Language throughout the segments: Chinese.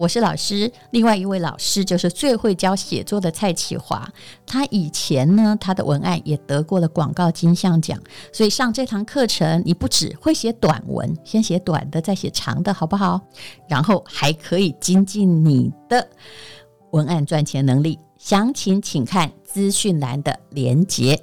我是老师，另外一位老师就是最会教写作的蔡启华。他以前呢，他的文案也得过了广告金像奖。所以上这堂课程，你不只会写短文，先写短的，再写长的，好不好？然后还可以精进你的文案赚钱能力。详情请看资讯栏的连结。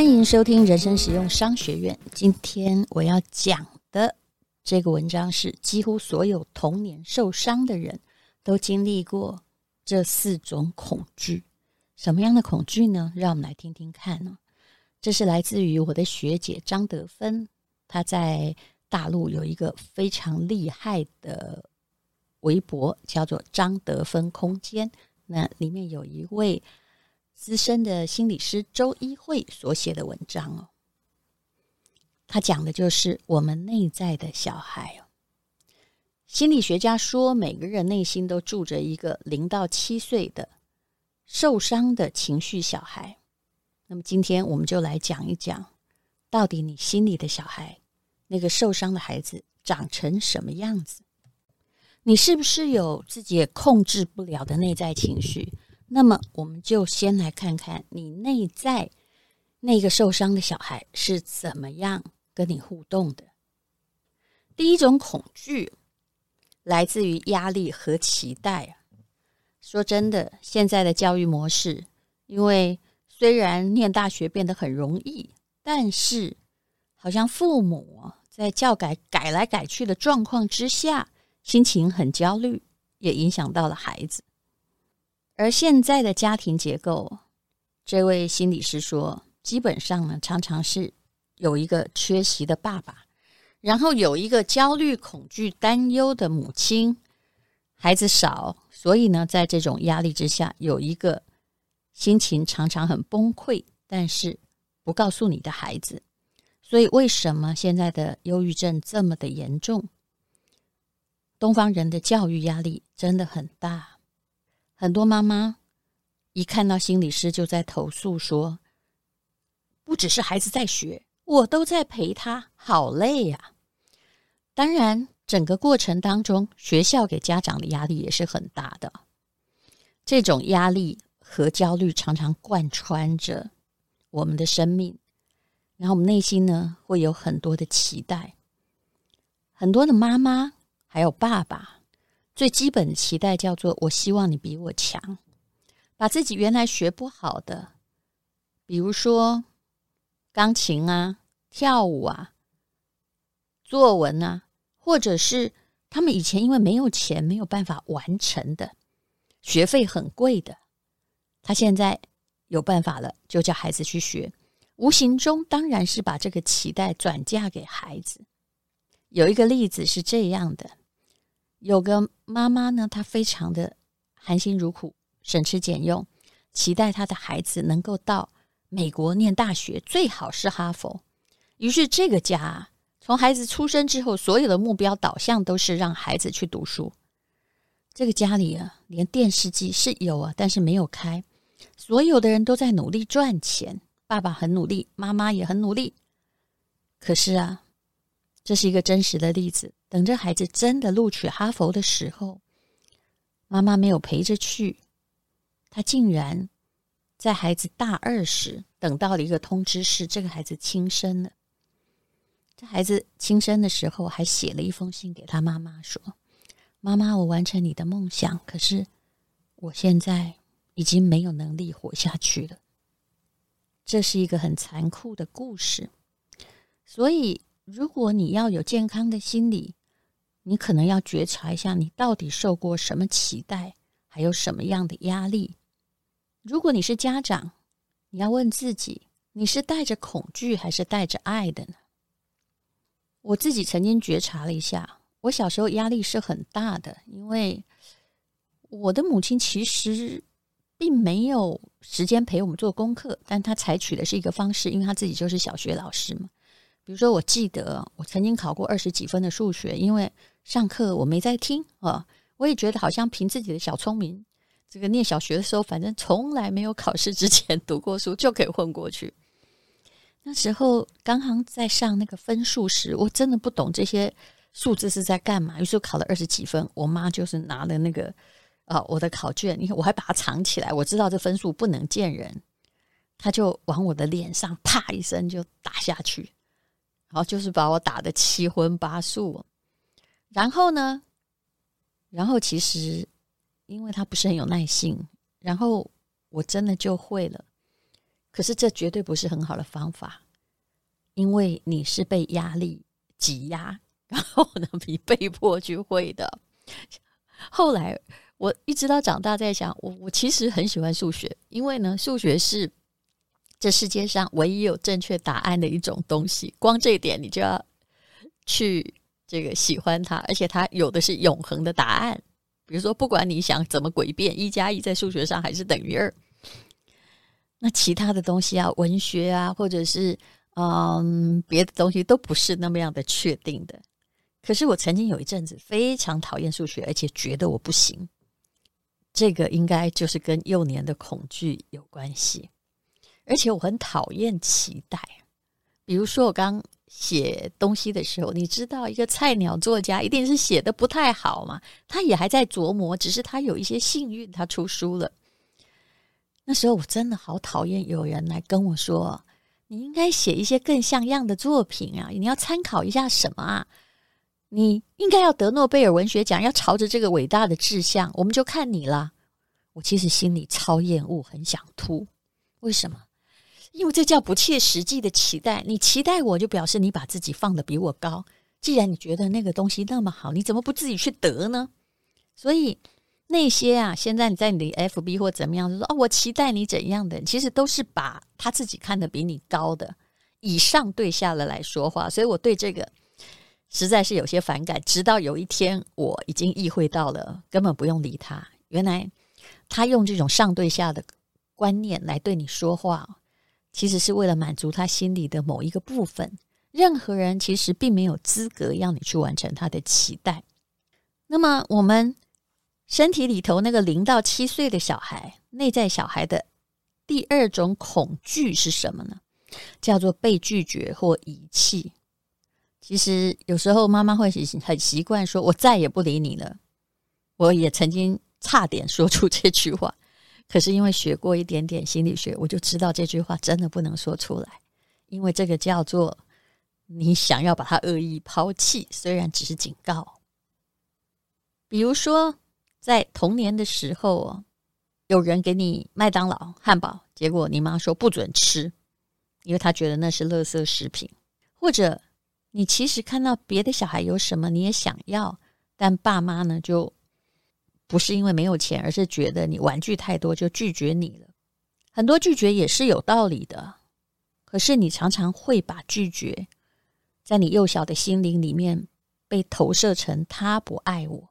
欢迎收听人生实用商学院。今天我要讲的这个文章是：几乎所有童年受伤的人都经历过这四种恐惧。什么样的恐惧呢？让我们来听听看呢。这是来自于我的学姐张德芬，她在大陆有一个非常厉害的。微博叫做张德芬空间，那里面有一位资深的心理师周一慧所写的文章哦，他讲的就是我们内在的小孩哦。心理学家说，每个人内心都住着一个零到七岁的受伤的情绪小孩。那么今天我们就来讲一讲，到底你心里的小孩，那个受伤的孩子长成什么样子？你是不是有自己也控制不了的内在情绪？那么，我们就先来看看你内在那个受伤的小孩是怎么样跟你互动的。第一种恐惧来自于压力和期待。说真的，现在的教育模式，因为虽然念大学变得很容易，但是好像父母在教改改来改去的状况之下。心情很焦虑，也影响到了孩子。而现在的家庭结构，这位心理师说，基本上呢，常常是有一个缺席的爸爸，然后有一个焦虑、恐惧、担忧的母亲，孩子少，所以呢，在这种压力之下，有一个心情常常很崩溃，但是不告诉你的孩子。所以，为什么现在的忧郁症这么的严重？东方人的教育压力真的很大，很多妈妈一看到心理师就在投诉说，不只是孩子在学，我都在陪他，好累呀。当然，整个过程当中，学校给家长的压力也是很大的。这种压力和焦虑常常贯穿着我们的生命，然后我们内心呢会有很多的期待，很多的妈妈。还有爸爸最基本的期待叫做：我希望你比我强，把自己原来学不好的，比如说钢琴啊、跳舞啊、作文啊，或者是他们以前因为没有钱没有办法完成的，学费很贵的，他现在有办法了，就叫孩子去学。无形中当然是把这个期待转嫁给孩子。有一个例子是这样的：有个妈妈呢，她非常的含辛茹苦、省吃俭用，期待她的孩子能够到美国念大学，最好是哈佛。于是这个家从孩子出生之后，所有的目标导向都是让孩子去读书。这个家里啊，连电视机是有啊，但是没有开。所有的人都在努力赚钱。爸爸很努力，妈妈也很努力。可是啊，这是一个真实的例子。等着孩子真的录取哈佛的时候，妈妈没有陪着去，她竟然在孩子大二时等到了一个通知，是这个孩子轻生了。这孩子轻生的时候，还写了一封信给他妈妈，说：“妈妈，我完成你的梦想，可是我现在已经没有能力活下去了。”这是一个很残酷的故事，所以如果你要有健康的心理，你可能要觉察一下，你到底受过什么期待，还有什么样的压力。如果你是家长，你要问自己，你是带着恐惧还是带着爱的呢？我自己曾经觉察了一下，我小时候压力是很大的，因为我的母亲其实。并没有时间陪我们做功课，但她采取的是一个方式，因为她自己就是小学老师嘛。比如说，我记得我曾经考过二十几分的数学，因为上课我没在听啊，我也觉得好像凭自己的小聪明，这个念小学的时候，反正从来没有考试之前读过书，就可以混过去。那时候刚刚在上那个分数时，我真的不懂这些数字是在干嘛，于是考了二十几分，我妈就是拿了那个。啊、我的考卷，你看我还把它藏起来，我知道这分数不能见人，他就往我的脸上啪一声就打下去，然后就是把我打得七荤八素。然后呢，然后其实因为他不是很有耐性，然后我真的就会了。可是这绝对不是很好的方法，因为你是被压力挤压，然后呢，你被迫去会的。后来。我一直到长大在想，我我其实很喜欢数学，因为呢，数学是这世界上唯一有正确答案的一种东西。光这一点，你就要去这个喜欢它，而且它有的是永恒的答案。比如说，不管你想怎么诡辩，一加一在数学上还是等于二。那其他的东西啊，文学啊，或者是嗯别的东西，都不是那么样的确定的。可是我曾经有一阵子非常讨厌数学，而且觉得我不行。这个应该就是跟幼年的恐惧有关系，而且我很讨厌期待。比如说，我刚写东西的时候，你知道，一个菜鸟作家一定是写的不太好嘛，他也还在琢磨，只是他有一些幸运，他出书了。那时候我真的好讨厌有人来跟我说：“你应该写一些更像样的作品啊，你要参考一下什么啊？”你应该要得诺贝尔文学奖，要朝着这个伟大的志向，我们就看你了。我其实心里超厌恶，很想吐。为什么？因为这叫不切实际的期待。你期待我就表示你把自己放得比我高。既然你觉得那个东西那么好，你怎么不自己去得呢？所以那些啊，现在你在你的 FB 或怎么样，就说哦，我期待你怎样的，其实都是把他自己看得比你高的以上对下的来说话。所以我对这个。实在是有些反感，直到有一天我已经意会到了，根本不用理他。原来他用这种上对下的观念来对你说话，其实是为了满足他心里的某一个部分。任何人其实并没有资格让你去完成他的期待。那么，我们身体里头那个零到七岁的小孩，内在小孩的第二种恐惧是什么呢？叫做被拒绝或遗弃。其实有时候妈妈会很很习惯说：“我再也不理你了。”我也曾经差点说出这句话，可是因为学过一点点心理学，我就知道这句话真的不能说出来，因为这个叫做你想要把他恶意抛弃，虽然只是警告。比如说，在童年的时候，有人给你麦当劳汉堡，结果你妈说不准吃，因为他觉得那是垃圾食品，或者你其实看到别的小孩有什么你也想要，但爸妈呢就不是因为没有钱，而是觉得你玩具太多就拒绝你了。很多拒绝也是有道理的，可是你常常会把拒绝在你幼小的心灵里面被投射成他不爱我。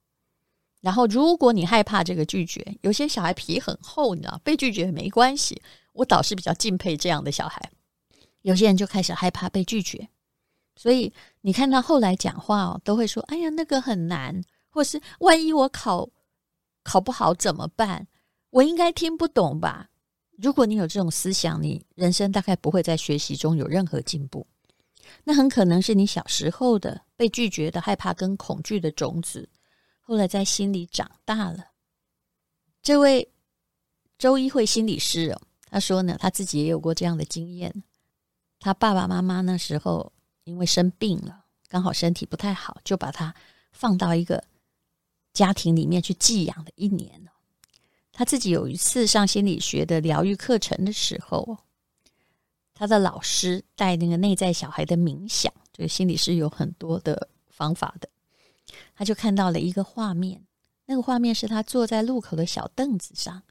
然后如果你害怕这个拒绝，有些小孩皮很厚，你知道，被拒绝没关系。我倒是比较敬佩这样的小孩。有些人就开始害怕被拒绝，所以你看到后来讲话哦，都会说：“哎呀，那个很难，或是万一我考考不好怎么办？我应该听不懂吧？”如果你有这种思想，你人生大概不会在学习中有任何进步。那很可能是你小时候的被拒绝的害怕跟恐惧的种子，后来在心里长大了。这位周一慧心理师哦。他说呢，他自己也有过这样的经验。他爸爸妈妈那时候因为生病了，刚好身体不太好，就把他放到一个家庭里面去寄养了一年。他自己有一次上心理学的疗愈课程的时候，他的老师带那个内在小孩的冥想，这个心理师有很多的方法的。他就看到了一个画面，那个画面是他坐在路口的小凳子上。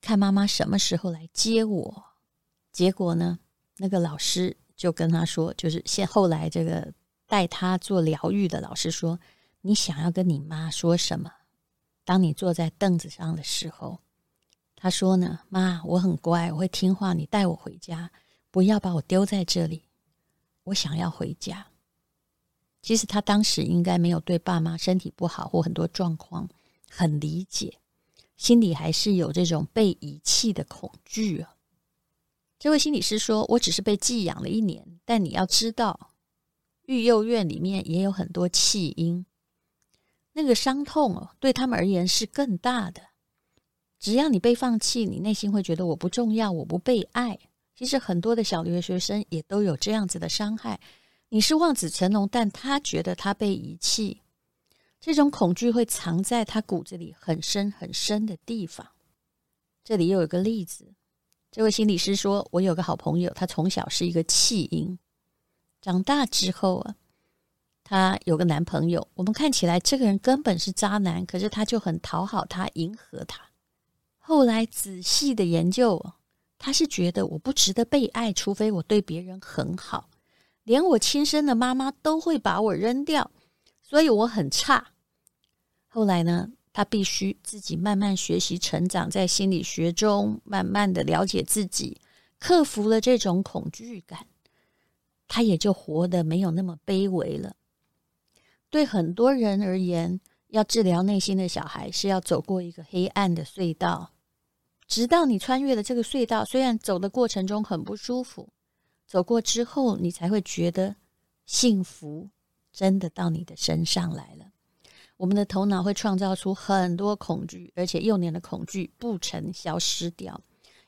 看妈妈什么时候来接我？结果呢，那个老师就跟他说，就是现后来这个带他做疗愈的老师说：“你想要跟你妈说什么？当你坐在凳子上的时候，他说呢，妈，我很乖，我会听话，你带我回家，不要把我丢在这里。我想要回家。其实他当时应该没有对爸妈身体不好或很多状况很理解。”心里还是有这种被遗弃的恐惧啊。这位心理师说：“我只是被寄养了一年，但你要知道，育幼院里面也有很多弃婴，那个伤痛哦，对他们而言是更大的。只要你被放弃，你内心会觉得我不重要，我不被爱。其实很多的小留学生也都有这样子的伤害。你是望子成龙，但他觉得他被遗弃。”这种恐惧会藏在他骨子里很深很深的地方。这里又有一个例子，这位心理师说：“我有个好朋友，他从小是一个弃婴，长大之后啊，她有个男朋友。我们看起来这个人根本是渣男，可是他就很讨好他，迎合他。后来仔细的研究，他是觉得我不值得被爱，除非我对别人很好，连我亲生的妈妈都会把我扔掉。”所以我很差。后来呢，他必须自己慢慢学习成长，在心理学中慢慢的了解自己，克服了这种恐惧感，他也就活得没有那么卑微了。对很多人而言，要治疗内心的小孩，是要走过一个黑暗的隧道，直到你穿越了这个隧道，虽然走的过程中很不舒服，走过之后，你才会觉得幸福。真的到你的身上来了。我们的头脑会创造出很多恐惧，而且幼年的恐惧不曾消失掉，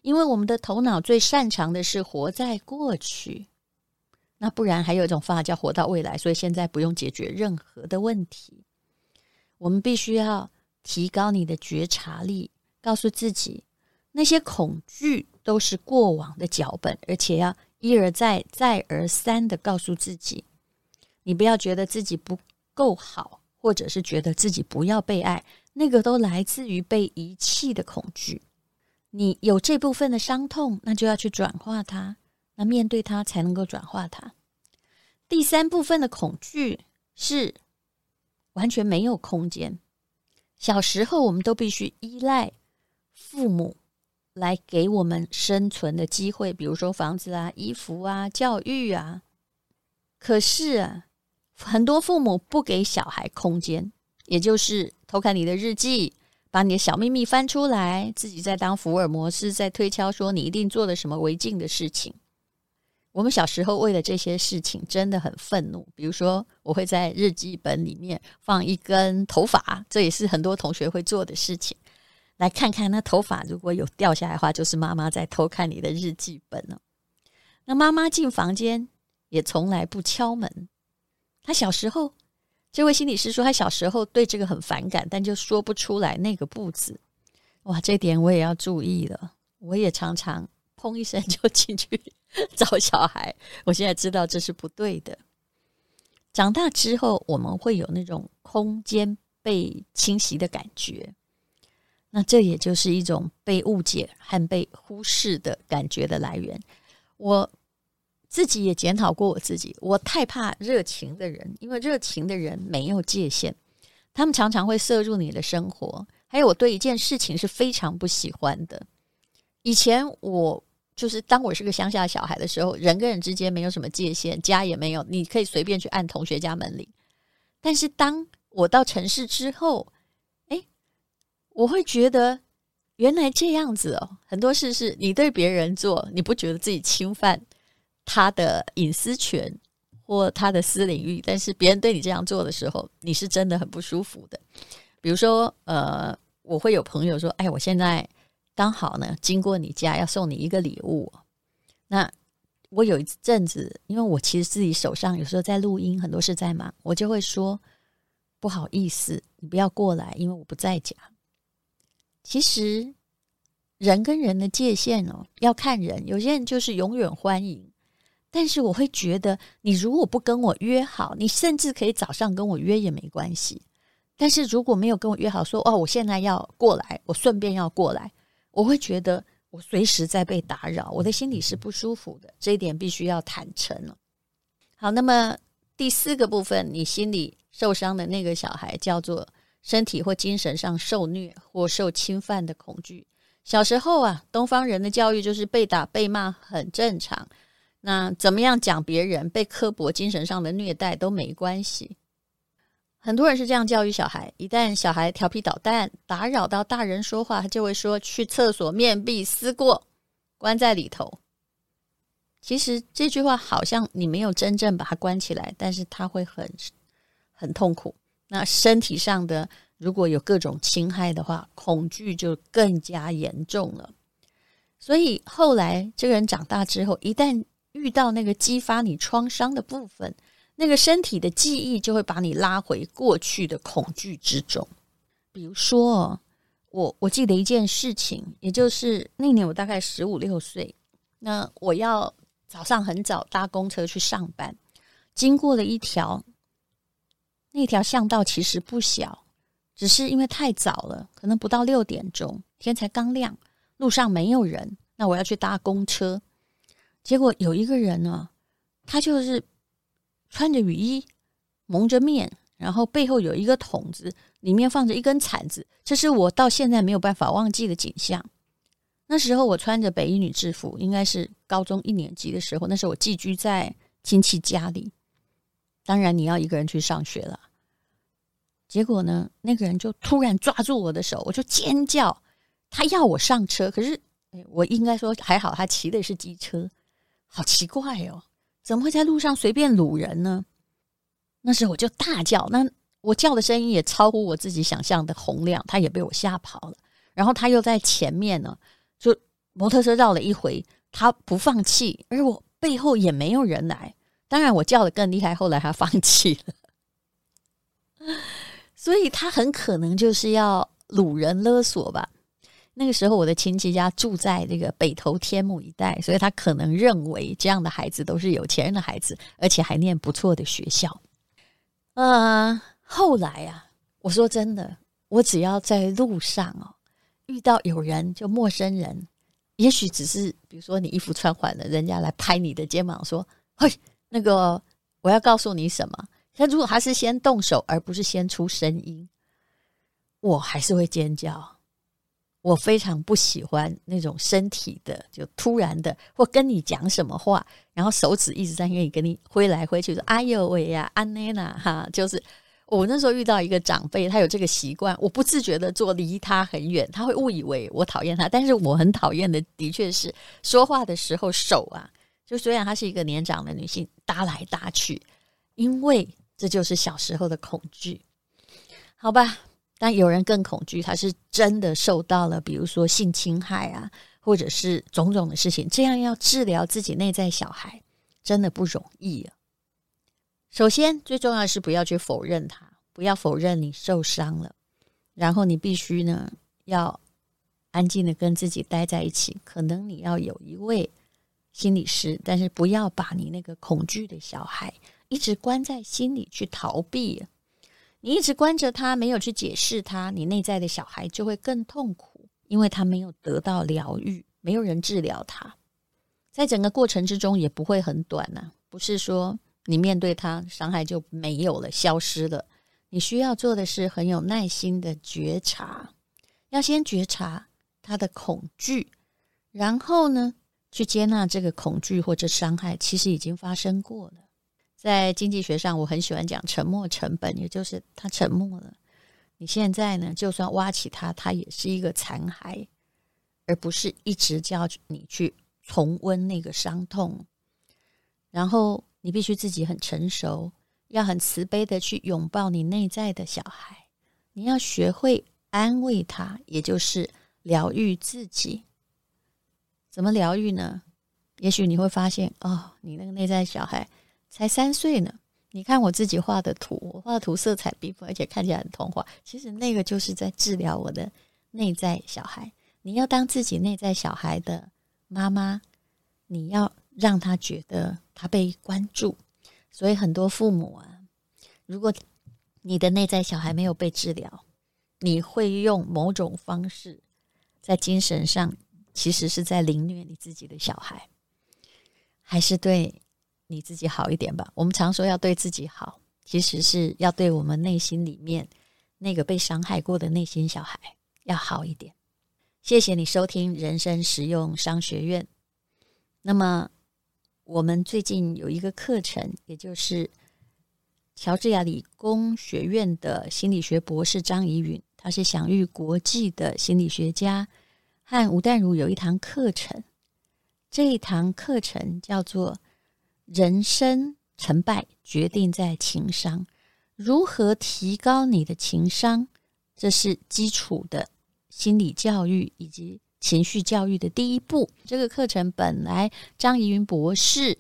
因为我们的头脑最擅长的是活在过去。那不然还有一种方法叫活到未来，所以现在不用解决任何的问题。我们必须要提高你的觉察力，告诉自己那些恐惧都是过往的脚本，而且要一而再、再而三的告诉自己。你不要觉得自己不够好，或者是觉得自己不要被爱，那个都来自于被遗弃的恐惧。你有这部分的伤痛，那就要去转化它，那面对它才能够转化它。第三部分的恐惧是完全没有空间。小时候我们都必须依赖父母来给我们生存的机会，比如说房子啊、衣服啊、教育啊。可是啊。很多父母不给小孩空间，也就是偷看你的日记，把你的小秘密翻出来，自己在当福尔摩斯，在推敲说你一定做了什么违禁的事情。我们小时候为了这些事情真的很愤怒。比如说，我会在日记本里面放一根头发，这也是很多同学会做的事情。来看看那头发如果有掉下来的话，就是妈妈在偷看你的日记本了。那妈妈进房间也从来不敲门。他小时候，这位心理师说，他小时候对这个很反感，但就说不出来那个不字。哇，这点我也要注意了。我也常常砰一声 就进去 找小孩。我现在知道这是不对的。长大之后，我们会有那种空间被侵袭的感觉，那这也就是一种被误解和被忽视的感觉的来源。我自己也检讨过我自己，我太怕热情的人，因为热情的人没有界限，他们常常会摄入你的生活。还有，我对一件事情是非常不喜欢的。以前我就是当我是个乡下小孩的时候，人跟人之间没有什么界限，家也没有，你可以随便去按同学家门铃。但是当我到城市之后，哎，我会觉得原来这样子哦，很多事是你对别人做，你不觉得自己侵犯他的隐私权或他的私领域，但是别人对你这样做的时候，你是真的很不舒服的。比如说，呃，我会有朋友说：“哎，我现在刚好呢，经过你家要送你一个礼物。”那我有一阵子，因为我其实自己手上有时候在录音，很多事在忙，我就会说：“不好意思，你不要过来，因为我不在家。”其实人跟人的界限哦，要看人，有些人就是永远欢迎，但是我会觉得，你如果不跟我约好，你甚至可以早上跟我约也没关系。但是如果没有跟我约好说，哦，我现在要过来，我顺便要过来，我会觉得我随时在被打扰，我的心里是不舒服的。这一点必须要坦诚了。好，那么第四个部分，你心里受伤的那个小孩叫做身体或精神上受虐或受侵犯的恐惧。小时候啊，东方人的教育就是被打被骂很正常，那怎么样讲别人被刻薄精神上的虐待都没关系。很多人是这样教育小孩：一旦小孩调皮捣蛋，打扰到大人说话，他就会说去厕所面壁思过，关在里头。其实这句话好像你没有真正把他关起来，但是他会很很痛苦。那身体上的如果有各种侵害的话，恐惧就更加严重了。所以后来这个人长大之后，一旦遇到那个激发你创伤的部分，那个身体的记忆就会把你拉回过去的恐惧之中。比如说，我我记得一件事情，也就是那年我大概十五六岁，那我要早上很早搭公车去上班，经过了一条那条巷道，其实不小，只是因为太早了，可能不到六点钟，天才刚亮，路上没有人，那我要去搭公车，结果有一个人呢，他就是。穿着雨衣，蒙着面，然后背后有一个桶子，里面放着一根铲子。这是我到现在没有办法忘记的景象。那时候我穿着北一女制服，应该是高中一年级的时候。那时候我寄居在亲戚家里，当然你要一个人去上学了。结果呢，那个人就突然抓住我的手，我就尖叫。他要我上车，可是我应该说还好，他骑的是机车，好奇怪哦。怎么会在路上随便掳人呢？那时候我就大叫，那我叫的声音也超乎我自己想象的洪亮，他也被我吓跑了。然后他又在前面呢，就摩托车绕了一回，他不放弃，而我背后也没有人来。当然我叫的更厉害，后来他放弃了，所以他很可能就是要掳人勒索吧。那个时候，我的亲戚家住在那个北投天母一带，所以他可能认为这样的孩子都是有钱人的孩子，而且还念不错的学校。呃，后来啊，我说真的，我只要在路上哦，遇到有人就陌生人，也许只是比如说你衣服穿反了，人家来拍你的肩膀说：“嘿，那个我要告诉你什么？”他如果他是先动手，而不是先出声音，我还是会尖叫。我非常不喜欢那种身体的，就突然的，或跟你讲什么话，然后手指一直在那里跟你挥来挥去，说“哎呦喂呀，安妮娜哈”，就是我那时候遇到一个长辈，他有这个习惯，我不自觉的坐离他很远，他会误以为我讨厌他，但是我很讨厌的，的确是说话的时候手啊，就虽然她是一个年长的女性，搭来搭去，因为这就是小时候的恐惧，好吧。但有人更恐惧，他是真的受到了，比如说性侵害啊，或者是种种的事情，这样要治疗自己内在小孩，真的不容易啊。首先，最重要是不要去否认他，不要否认你受伤了，然后你必须呢，要安静的跟自己待在一起。可能你要有一位心理师，但是不要把你那个恐惧的小孩一直关在心里去逃避。你一直关着他，没有去解释他，你内在的小孩就会更痛苦，因为他没有得到疗愈，没有人治疗他。在整个过程之中也不会很短呐、不是说你面对他伤害就没有了、消失了。你需要做的是很有耐心的觉察，要先觉察他的恐惧，然后呢，去接纳这个恐惧或者伤害其实已经发生过了。在经济学上，我很喜欢讲沉没成本，也就是他沉默了。你现在呢，就算挖起他，他也是一个残骸，而不是一直叫你去重温那个伤痛。然后你必须自己很成熟，要很慈悲的去拥抱你内在的小孩。你要学会安慰他，也就是疗愈自己。怎么疗愈呢？也许你会发现，哦，你那个内在小孩。才三岁呢，你看我自己画的图，我画的图色彩缤纷，而且看起来很童话。其实那个就是在治疗我的内在小孩。你要当自己内在小孩的妈妈，你要让他觉得他被关注。所以很多父母啊，如果你的内在小孩没有被治疗，你会用某种方式在精神上，其实是在凌虐你自己的小孩，还是对你自己好一点吧。我们常说要对自己好，其实是要对我们内心里面那个被伤害过的内心小孩要好一点。谢谢你收听人生实用商学院。那么，我们最近有一个课程，也就是乔治亚理工学院的心理学博士张怡允，他是享誉国际的心理学家，和吴淡如有一堂课程。这一堂课程叫做。人生成败决定在情商，如何提高你的情商？这是基础的心理教育以及情绪教育的第一步。这个课程本来张怡云博士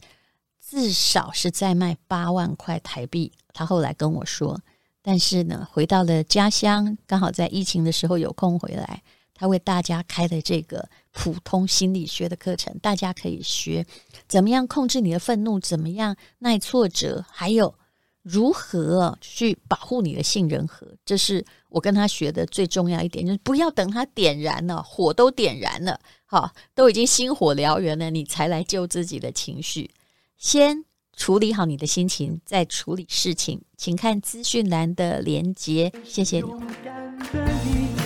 至少是在卖八万块台币，他后来跟我说，但是呢，回到了家乡，刚好在疫情的时候有空回来。他为大家开的这个普通心理学的课程，大家可以学怎么样控制你的愤怒，怎么样耐挫折，还有如何去保护你的杏仁核。这是我跟他学的最重要一点，就是不要等他点燃了，火都点燃了，好，都已经星火燎原了，你才来救自己的情绪。先处理好你的心情，再处理事情。请看资讯栏的连接，谢谢你。